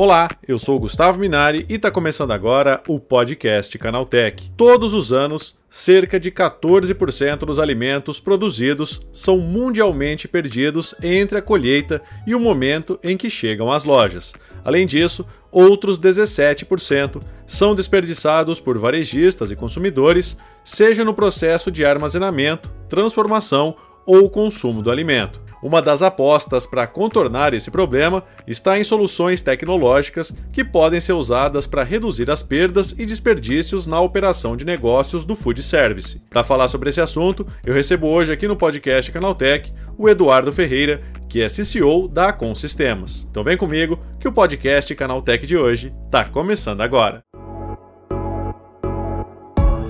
Olá, eu sou Gustavo Minari e está começando agora o podcast Canaltech. Todos os anos, cerca de 14% dos alimentos produzidos são mundialmente perdidos entre a colheita e o momento em que chegam às lojas. Além disso, outros 17% são desperdiçados por varejistas e consumidores, seja no processo de armazenamento, transformação ou consumo do alimento. Uma das apostas para contornar esse problema está em soluções tecnológicas que podem ser usadas para reduzir as perdas e desperdícios na operação de negócios do food service. Para falar sobre esse assunto, eu recebo hoje aqui no podcast Canaltech o Eduardo Ferreira, que é CCO da Acon Sistemas. Então vem comigo que o podcast Canaltech de hoje está começando agora.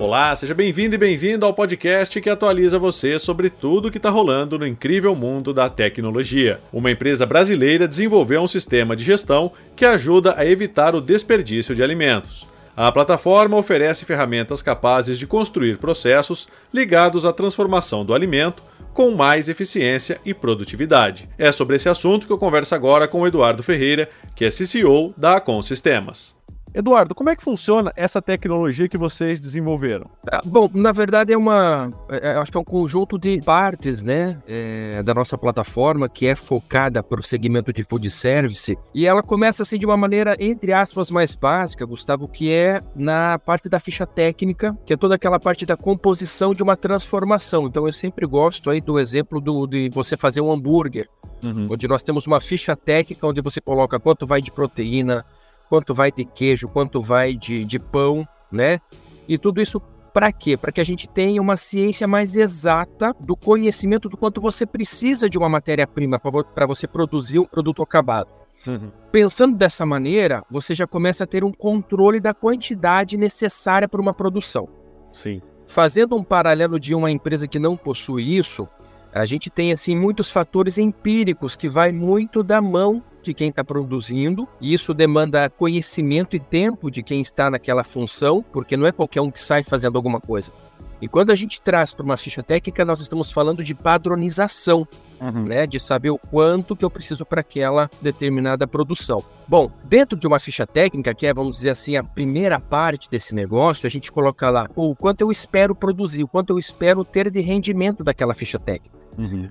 Olá, seja bem-vindo e bem-vindo ao podcast que atualiza você sobre tudo o que está rolando no incrível mundo da tecnologia. Uma empresa brasileira desenvolveu um sistema de gestão que ajuda a evitar o desperdício de alimentos. A plataforma oferece ferramentas capazes de construir processos ligados à transformação do alimento com mais eficiência e produtividade. É sobre esse assunto que eu converso agora com o Eduardo Ferreira, que é CCO da Acon Sistemas. Eduardo, como é que funciona essa tecnologia que vocês desenvolveram? Ah, bom, na verdade é uma, é, é, acho que é um conjunto de partes, né, é, da nossa plataforma que é focada para o segmento de food service e ela começa assim de uma maneira entre aspas mais básica, Gustavo, que é na parte da ficha técnica, que é toda aquela parte da composição de uma transformação. Então eu sempre gosto aí do exemplo do, de você fazer um hambúrguer, uhum. onde nós temos uma ficha técnica onde você coloca quanto vai de proteína quanto vai de queijo, quanto vai de, de pão, né? E tudo isso para quê? Para que a gente tenha uma ciência mais exata do conhecimento do quanto você precisa de uma matéria-prima para você produzir um produto acabado. Uhum. Pensando dessa maneira, você já começa a ter um controle da quantidade necessária para uma produção. Sim. Fazendo um paralelo de uma empresa que não possui isso, a gente tem assim muitos fatores empíricos que vai muito da mão de quem está produzindo, e isso demanda conhecimento e tempo de quem está naquela função, porque não é qualquer um que sai fazendo alguma coisa. E quando a gente traz para uma ficha técnica, nós estamos falando de padronização, uhum. né? De saber o quanto que eu preciso para aquela determinada produção. Bom, dentro de uma ficha técnica, que é, vamos dizer assim, a primeira parte desse negócio, a gente coloca lá o quanto eu espero produzir, o quanto eu espero ter de rendimento daquela ficha técnica. Uhum.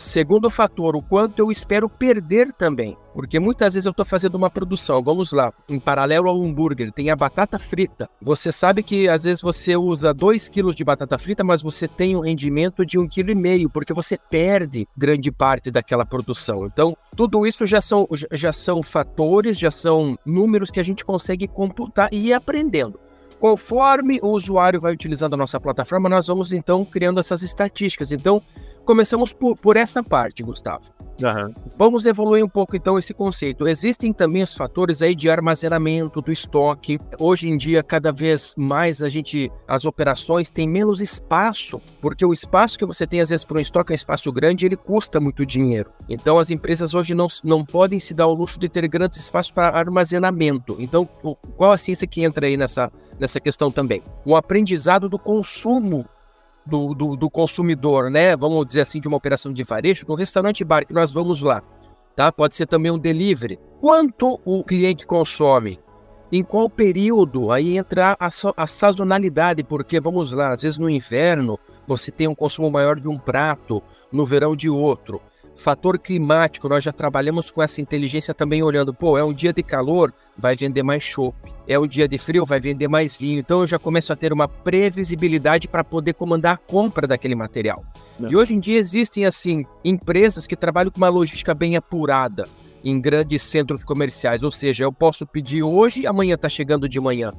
Segundo fator, o quanto eu espero perder também. Porque muitas vezes eu estou fazendo uma produção, vamos lá, em paralelo ao hambúrguer, tem a batata frita. Você sabe que às vezes você usa 2 kg de batata frita, mas você tem um rendimento de 1,5 kg, porque você perde grande parte daquela produção. Então, tudo isso já são, já são fatores, já são números que a gente consegue computar e ir aprendendo. Conforme o usuário vai utilizando a nossa plataforma, nós vamos então criando essas estatísticas. Então, Começamos por, por essa parte, Gustavo. Uhum. Vamos evoluir um pouco então esse conceito. Existem também os fatores aí de armazenamento do estoque. Hoje em dia, cada vez mais a gente, as operações têm menos espaço, porque o espaço que você tem às vezes para um estoque é um espaço grande, ele custa muito dinheiro. Então as empresas hoje não, não podem se dar o luxo de ter grandes espaços para armazenamento. Então, qual a ciência que entra aí nessa nessa questão também? O aprendizado do consumo do, do, do, consumidor, né? Vamos dizer assim, de uma operação de varejo, no restaurante bar que nós vamos lá, tá? Pode ser também um delivery. Quanto o cliente consome? Em qual período? Aí entra a, a sazonalidade, porque vamos lá, às vezes no inverno você tem um consumo maior de um prato, no verão de outro. Fator climático, nós já trabalhamos com essa inteligência também olhando, pô, é um dia de calor, vai vender mais chopp. É um dia de frio, vai vender mais vinho. Então eu já começo a ter uma previsibilidade para poder comandar a compra daquele material. Não. E hoje em dia existem assim empresas que trabalham com uma logística bem apurada em grandes centros comerciais, ou seja, eu posso pedir hoje, amanhã está chegando de manhã.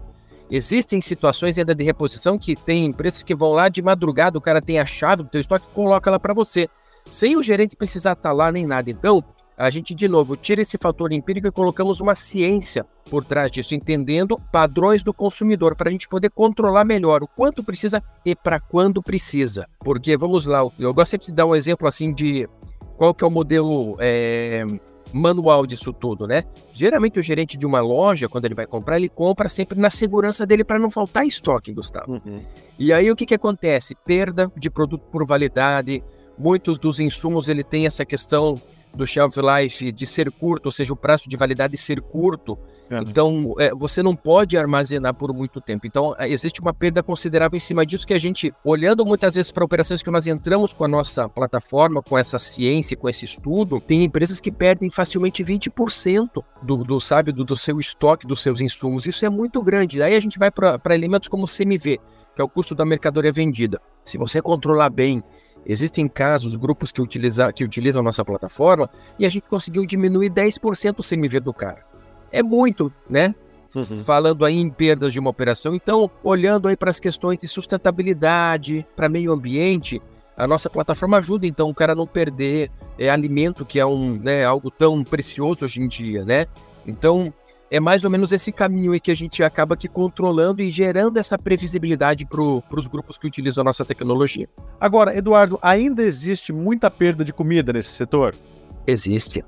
Existem situações ainda de reposição que tem empresas que vão lá de madrugada, o cara tem a chave do teu estoque e coloca ela para você, sem o gerente precisar estar tá lá nem nada. Então, a gente, de novo, tira esse fator empírico e colocamos uma ciência por trás disso, entendendo padrões do consumidor, para a gente poder controlar melhor o quanto precisa e para quando precisa. Porque, vamos lá, eu gosto sempre de dar um exemplo assim de qual que é o modelo é, manual disso tudo, né? Geralmente o gerente de uma loja, quando ele vai comprar, ele compra sempre na segurança dele para não faltar estoque, Gustavo. Uhum. E aí o que, que acontece? Perda de produto por validade, muitos dos insumos ele tem essa questão do shelf life de ser curto, ou seja, o prazo de validade ser curto. Então, é, você não pode armazenar por muito tempo. Então, é, existe uma perda considerável em cima disso que a gente, olhando muitas vezes para operações que nós entramos com a nossa plataforma, com essa ciência, com esse estudo, tem empresas que perdem facilmente 20% do, do, sabe, do, do seu estoque, dos seus insumos. Isso é muito grande. Aí a gente vai para elementos como CMV, que é o custo da mercadoria vendida. Se você controlar bem Existem casos, grupos que, utiliza, que utilizam a nossa plataforma e a gente conseguiu diminuir 10% o CMV do cara é muito, né? Uhum. Falando aí em perdas de uma operação. Então, olhando aí para as questões de sustentabilidade, para meio ambiente, a nossa plataforma ajuda então o cara não perder é, alimento, que é um, né, algo tão precioso hoje em dia, né? Então, é mais ou menos esse caminho aí que a gente acaba aqui controlando e gerando essa previsibilidade para os grupos que utilizam a nossa tecnologia. Agora, Eduardo, ainda existe muita perda de comida nesse setor? Existe.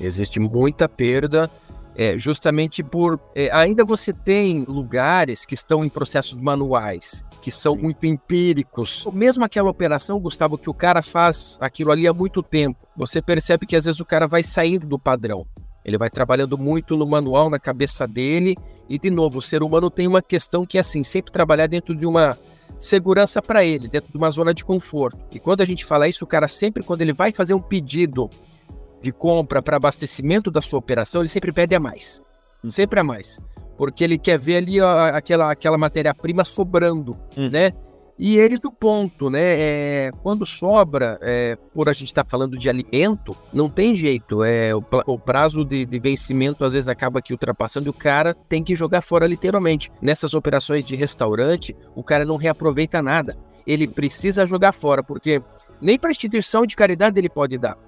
Existe muita perda. É, justamente por. É, ainda você tem lugares que estão em processos manuais, que são Sim. muito empíricos. Mesmo aquela operação, Gustavo, que o cara faz aquilo ali há muito tempo, você percebe que às vezes o cara vai saindo do padrão. Ele vai trabalhando muito no manual, na cabeça dele. E, de novo, o ser humano tem uma questão que é assim: sempre trabalhar dentro de uma segurança para ele, dentro de uma zona de conforto. E quando a gente fala isso, o cara sempre, quando ele vai fazer um pedido de compra para abastecimento da sua operação, ele sempre pede a mais. Hum. Sempre a mais. Porque ele quer ver ali ó, aquela, aquela matéria-prima sobrando, hum. né? E eles o ponto, né? É, quando sobra, é, por a gente estar tá falando de alimento, não tem jeito. É, o, o prazo de, de, vencimento às vezes acaba aqui ultrapassando e o cara tem que jogar fora literalmente. Nessas operações de restaurante, o cara não reaproveita nada. Ele precisa jogar fora, porque nem para instituição de caridade ele pode dar.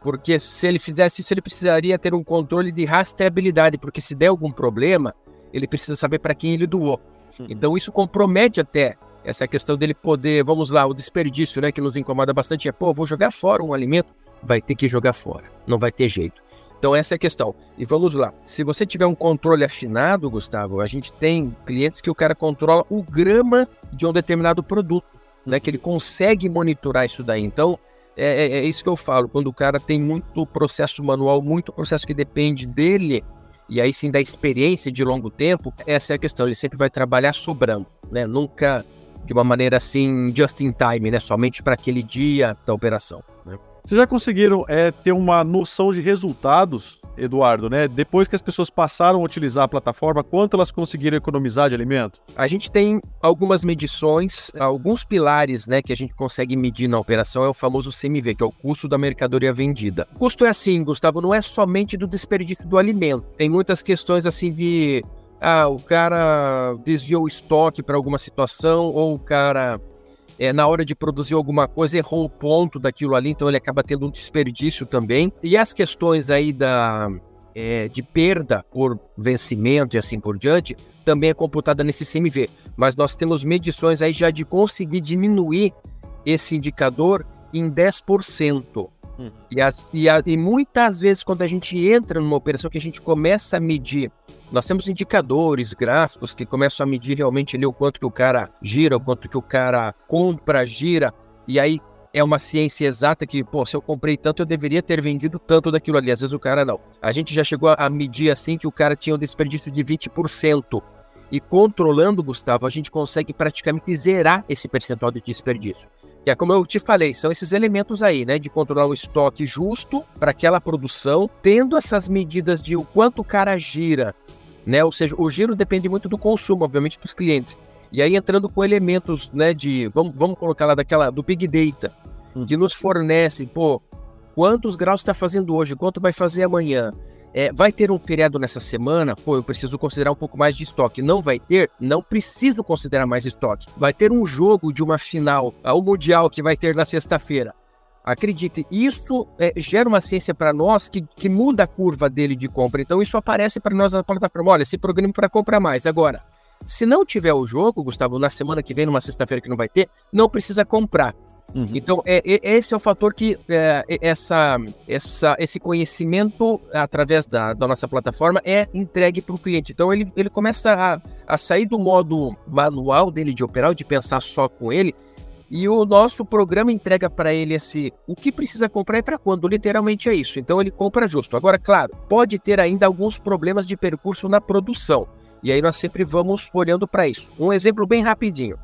Porque se ele fizesse isso, ele precisaria ter um controle de rastreabilidade, porque se der algum problema, ele precisa saber para quem ele doou. Uhum. Então isso compromete até essa questão dele poder, vamos lá, o desperdício, né, que nos incomoda bastante é, pô, vou jogar fora um alimento, vai ter que jogar fora, não vai ter jeito. Então essa é a questão. E vamos lá, se você tiver um controle afinado, Gustavo, a gente tem clientes que o cara controla o grama de um determinado produto, né, que ele consegue monitorar isso daí. Então, é, é, é, isso que eu falo, quando o cara tem muito processo manual, muito processo que depende dele, e aí sim da experiência de longo tempo, essa é a questão, ele sempre vai trabalhar sobrando, né? Nunca de uma maneira assim, just in time, né? Somente para aquele dia da operação. Né? Vocês já conseguiram é, ter uma noção de resultados, Eduardo, né? Depois que as pessoas passaram a utilizar a plataforma, quanto elas conseguiram economizar de alimento? A gente tem algumas medições, alguns pilares, né, que a gente consegue medir na operação é o famoso CMV, que é o custo da mercadoria vendida. O custo é assim, Gustavo, não é somente do desperdício do alimento. Tem muitas questões assim de ah, o cara desviou o estoque para alguma situação ou o cara é, na hora de produzir alguma coisa, errou o ponto daquilo ali, então ele acaba tendo um desperdício também. E as questões aí da, é, de perda por vencimento e assim por diante, também é computada nesse CMV. Mas nós temos medições aí já de conseguir diminuir esse indicador em 10%. Uhum. E, as, e, a, e muitas vezes, quando a gente entra numa operação que a gente começa a medir nós temos indicadores gráficos que começam a medir realmente ali o quanto que o cara gira, o quanto que o cara compra, gira, e aí é uma ciência exata que, pô, se eu comprei tanto, eu deveria ter vendido tanto daquilo ali. Às vezes o cara não. A gente já chegou a medir assim que o cara tinha um desperdício de 20%. E controlando, Gustavo, a gente consegue praticamente zerar esse percentual de desperdício. Que é como eu te falei, são esses elementos aí, né? De controlar o estoque justo para aquela produção, tendo essas medidas de o quanto o cara gira, né? Ou seja, o giro depende muito do consumo, obviamente, dos clientes. E aí entrando com elementos, né, de vamos, vamos colocar lá daquela do Big Data, hum. que nos fornece, pô, quantos graus está fazendo hoje, quanto vai fazer amanhã? É, vai ter um feriado nessa semana? Pô, eu preciso considerar um pouco mais de estoque. Não vai ter? Não preciso considerar mais estoque. Vai ter um jogo de uma final, o Mundial, que vai ter na sexta-feira. Acredite, isso é, gera uma ciência para nós que, que muda a curva dele de compra. Então, isso aparece para nós na plataforma. Olha, se programa para comprar mais. Agora, se não tiver o jogo, Gustavo, na semana que vem, numa sexta-feira que não vai ter, não precisa comprar. Uhum. Então, é, é, esse é o fator que é, essa, essa, esse conhecimento através da, da nossa plataforma é entregue para o cliente. Então, ele, ele começa a, a sair do modo manual dele de operar, de pensar só com ele, E o nosso programa entrega para ele esse o que precisa comprar e para quando, literalmente é isso. Então ele compra justo. Agora, claro, pode ter ainda alguns problemas de percurso na produção. E aí nós sempre vamos olhando para isso. Um exemplo bem rapidinho.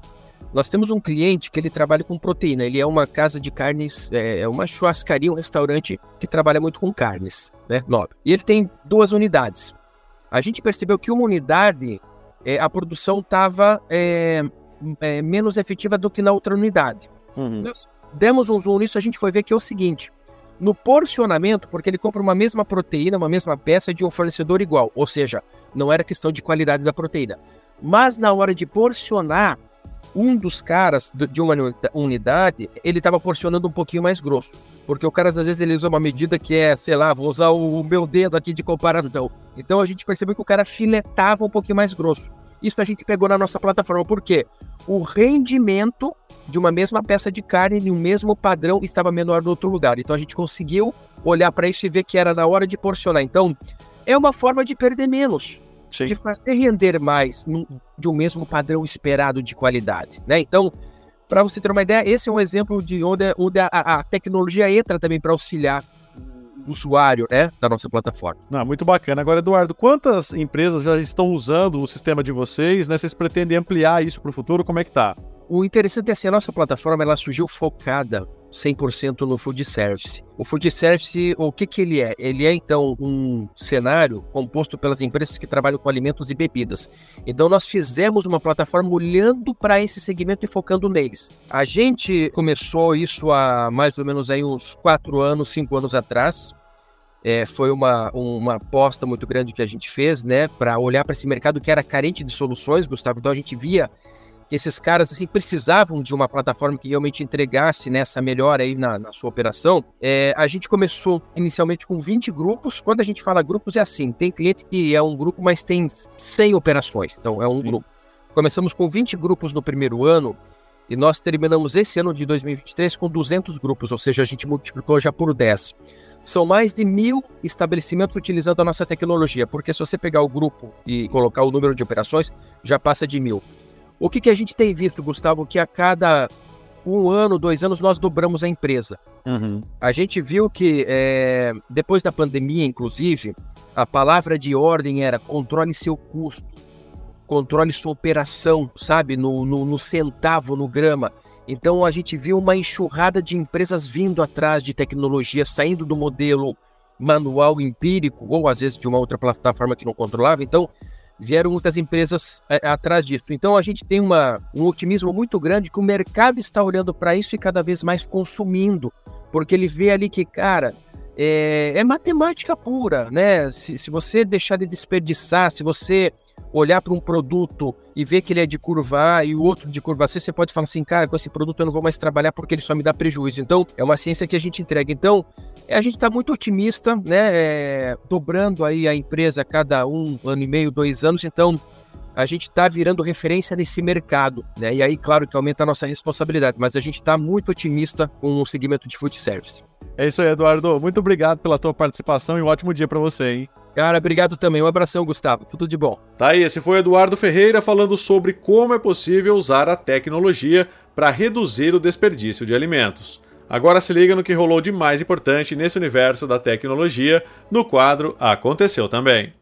Nós temos um cliente que ele trabalha com proteína. Ele é uma casa de carnes, é, é uma churrascaria, um restaurante que trabalha muito com carnes, né? Nobre. E ele tem duas unidades. A gente percebeu que uma unidade, é, a produção estava é, é, menos efetiva do que na outra unidade. Uhum. Nós demos um zoom nisso, a gente foi ver que é o seguinte: no porcionamento, porque ele compra uma mesma proteína, uma mesma peça de um fornecedor igual, ou seja, não era questão de qualidade da proteína. Mas na hora de porcionar, um dos caras de uma unidade, ele estava porcionando um pouquinho mais grosso. Porque o cara, às vezes, ele usa uma medida que é, sei lá, vou usar o meu dedo aqui de comparação. Então a gente percebeu que o cara filetava um pouquinho mais grosso. Isso a gente pegou na nossa plataforma, por quê? O rendimento de uma mesma peça de carne em um mesmo padrão estava menor no outro lugar. Então a gente conseguiu olhar para isso e ver que era na hora de porcionar. Então é uma forma de perder menos, Sim. de fazer render mais de um mesmo padrão esperado de qualidade, né? Então para você ter uma ideia, esse é um exemplo de onde, onde a, a tecnologia entra também para auxiliar usuário né, da nossa plataforma. Ah, muito bacana. Agora, Eduardo, quantas empresas já estão usando o sistema de vocês? Né? Vocês pretendem ampliar isso para o futuro? Como é que está? O interessante é assim, a nossa plataforma ela surgiu focada 100% no food service. O food service, o que, que ele é? Ele é então um cenário composto pelas empresas que trabalham com alimentos e bebidas. Então nós fizemos uma plataforma olhando para esse segmento e focando neles. A gente começou isso há mais ou menos aí uns 4 anos, 5 anos atrás. É, foi uma, uma aposta muito grande que a gente fez, né, para olhar para esse mercado que era carente de soluções, Gustavo. Então a gente via que esses caras assim precisavam de uma plataforma que realmente entregasse nessa melhora aí na, na sua operação. É, a gente começou inicialmente com 20 grupos. Quando a gente fala grupos é assim, tem cliente que é um grupo, mas tem 100 operações, então é um Sim. grupo. Começamos com 20 grupos no primeiro ano e nós terminamos esse ano de 2023 com 200 grupos, ou seja, a gente multiplicou já por 10. São mais de mil estabelecimentos utilizando a nossa tecnologia, porque se você pegar o grupo e colocar o número de operações, já passa de mil. O que, que a gente tem visto, Gustavo, que a cada um ano, dois anos, nós dobramos a empresa. Uhum. A gente viu que é, depois da pandemia, inclusive, a palavra de ordem era controle seu custo, controle sua operação, sabe, no, no, no centavo, no grama. Então a gente viu uma enxurrada de empresas vindo atrás de tecnologia, saindo do modelo manual empírico, ou às vezes de uma outra plataforma que não controlava. Então vieram muitas empresas é, atrás disso. Então a gente tem uma, um otimismo muito grande que o mercado está olhando para isso e cada vez mais consumindo, porque ele vê ali que, cara, é, é matemática pura, né? Se, se você deixar de desperdiçar, se você olhar para um produto e ver que ele é de curva A e o outro de curva C, você pode falar assim, cara, com esse produto eu não vou mais trabalhar porque ele só me dá prejuízo. Então, é uma ciência que a gente entrega. Então, a gente está muito otimista, né? É, dobrando aí a empresa a cada um ano e meio, dois anos. Então, a gente está virando referência nesse mercado, né? E aí, claro que aumenta a nossa responsabilidade, mas a gente está muito otimista com o segmento de food service. É isso aí, Eduardo. Muito obrigado pela tua participação e um ótimo dia para você, hein? Cara, obrigado também. Um abração, Gustavo. Tudo de bom. Tá aí, esse foi o Eduardo Ferreira falando sobre como é possível usar a tecnologia para reduzir o desperdício de alimentos. Agora se liga no que rolou de mais importante nesse universo da tecnologia no quadro Aconteceu Também.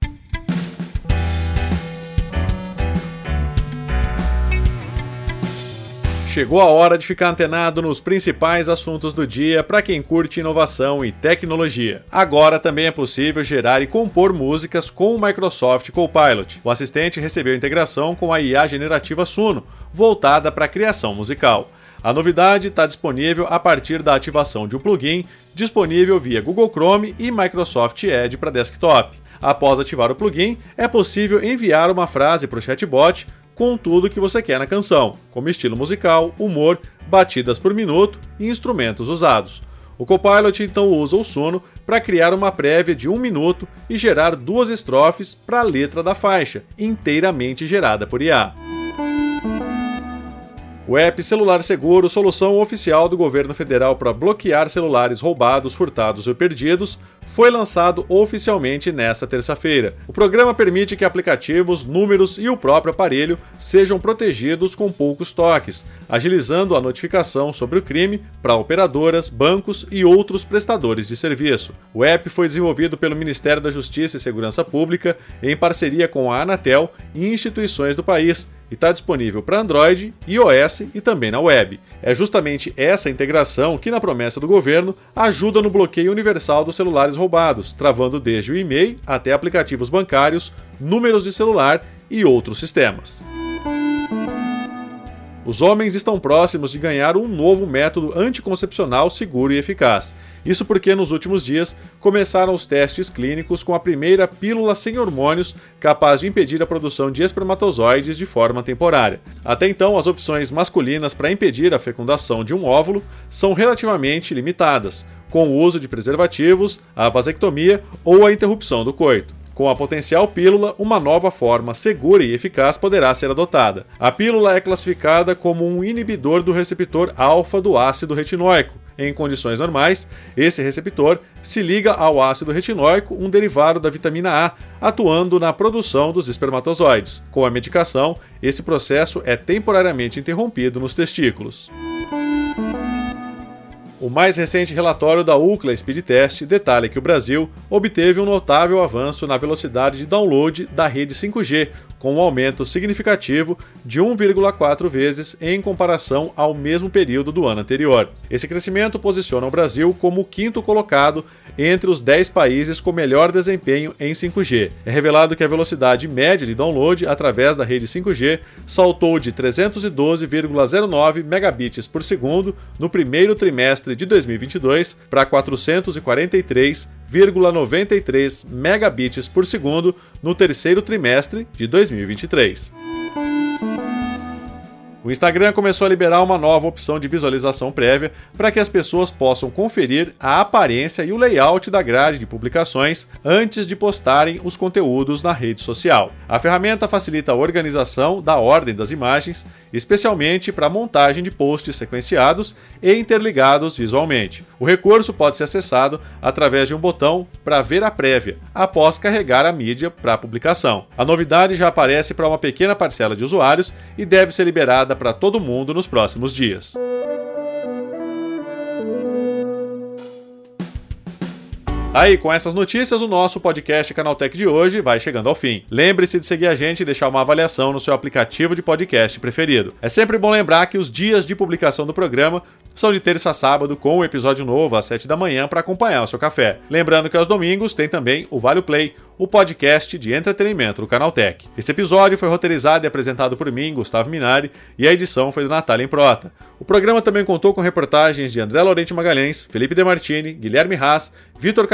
Chegou a hora de ficar antenado nos principais assuntos do dia para quem curte inovação e tecnologia. Agora também é possível gerar e compor músicas com o Microsoft Copilot. O assistente recebeu integração com a IA generativa Suno, voltada para a criação musical. A novidade está disponível a partir da ativação de um plugin disponível via Google Chrome e Microsoft Edge para desktop. Após ativar o plugin, é possível enviar uma frase para o chatbot com tudo que você quer na canção, como estilo musical, humor, batidas por minuto e instrumentos usados. O Copilot então usa o sono para criar uma prévia de um minuto e gerar duas estrofes para a letra da faixa, inteiramente gerada por IA. O app Celular Seguro, solução oficial do governo federal para bloquear celulares roubados, furtados ou perdidos, foi lançado oficialmente nesta terça-feira. O programa permite que aplicativos, números e o próprio aparelho sejam protegidos com poucos toques, agilizando a notificação sobre o crime para operadoras, bancos e outros prestadores de serviço. O app foi desenvolvido pelo Ministério da Justiça e Segurança Pública em parceria com a Anatel e instituições do país e está disponível para Android, iOS e também na web. É justamente essa integração que, na promessa do governo, ajuda no bloqueio universal dos celulares roubados, travando desde o e-mail até aplicativos bancários, números de celular e outros sistemas. Os homens estão próximos de ganhar um novo método anticoncepcional seguro e eficaz. Isso porque nos últimos dias começaram os testes clínicos com a primeira pílula sem hormônios capaz de impedir a produção de espermatozoides de forma temporária. Até então, as opções masculinas para impedir a fecundação de um óvulo são relativamente limitadas, com o uso de preservativos, a vasectomia ou a interrupção do coito. Com a potencial pílula, uma nova forma segura e eficaz poderá ser adotada. A pílula é classificada como um inibidor do receptor alfa do ácido retinóico. Em condições normais, esse receptor se liga ao ácido retinóico, um derivado da vitamina A, atuando na produção dos espermatozoides. Com a medicação, esse processo é temporariamente interrompido nos testículos. O mais recente relatório da UCLA Speed Test detalha que o Brasil obteve um notável avanço na velocidade de download da rede 5G, com um aumento significativo de 1,4 vezes em comparação ao mesmo período do ano anterior. Esse crescimento posiciona o Brasil como o quinto colocado entre os 10 países com melhor desempenho em 5G. É revelado que a velocidade média de download através da rede 5G saltou de 312,09 megabits por segundo no primeiro trimestre de 2022 para 443,93 megabits por segundo no terceiro trimestre de 2023. O Instagram começou a liberar uma nova opção de visualização prévia para que as pessoas possam conferir a aparência e o layout da grade de publicações antes de postarem os conteúdos na rede social. A ferramenta facilita a organização da ordem das imagens, especialmente para a montagem de posts sequenciados e interligados visualmente. O recurso pode ser acessado através de um botão para ver a prévia, após carregar a mídia para a publicação. A novidade já aparece para uma pequena parcela de usuários e deve ser liberada para todo mundo nos próximos dias. Aí, com essas notícias, o nosso podcast Canaltech de hoje vai chegando ao fim. Lembre-se de seguir a gente e deixar uma avaliação no seu aplicativo de podcast preferido. É sempre bom lembrar que os dias de publicação do programa são de terça a sábado, com um episódio novo às 7 da manhã para acompanhar o seu café. Lembrando que aos domingos tem também o Vale Play, o podcast de entretenimento do Canaltech. Este episódio foi roteirizado e apresentado por mim, Gustavo Minari, e a edição foi do Natália Improta. O programa também contou com reportagens de André Laurenti Magalhães, Felipe Demartini, Guilherme Haas, Vitor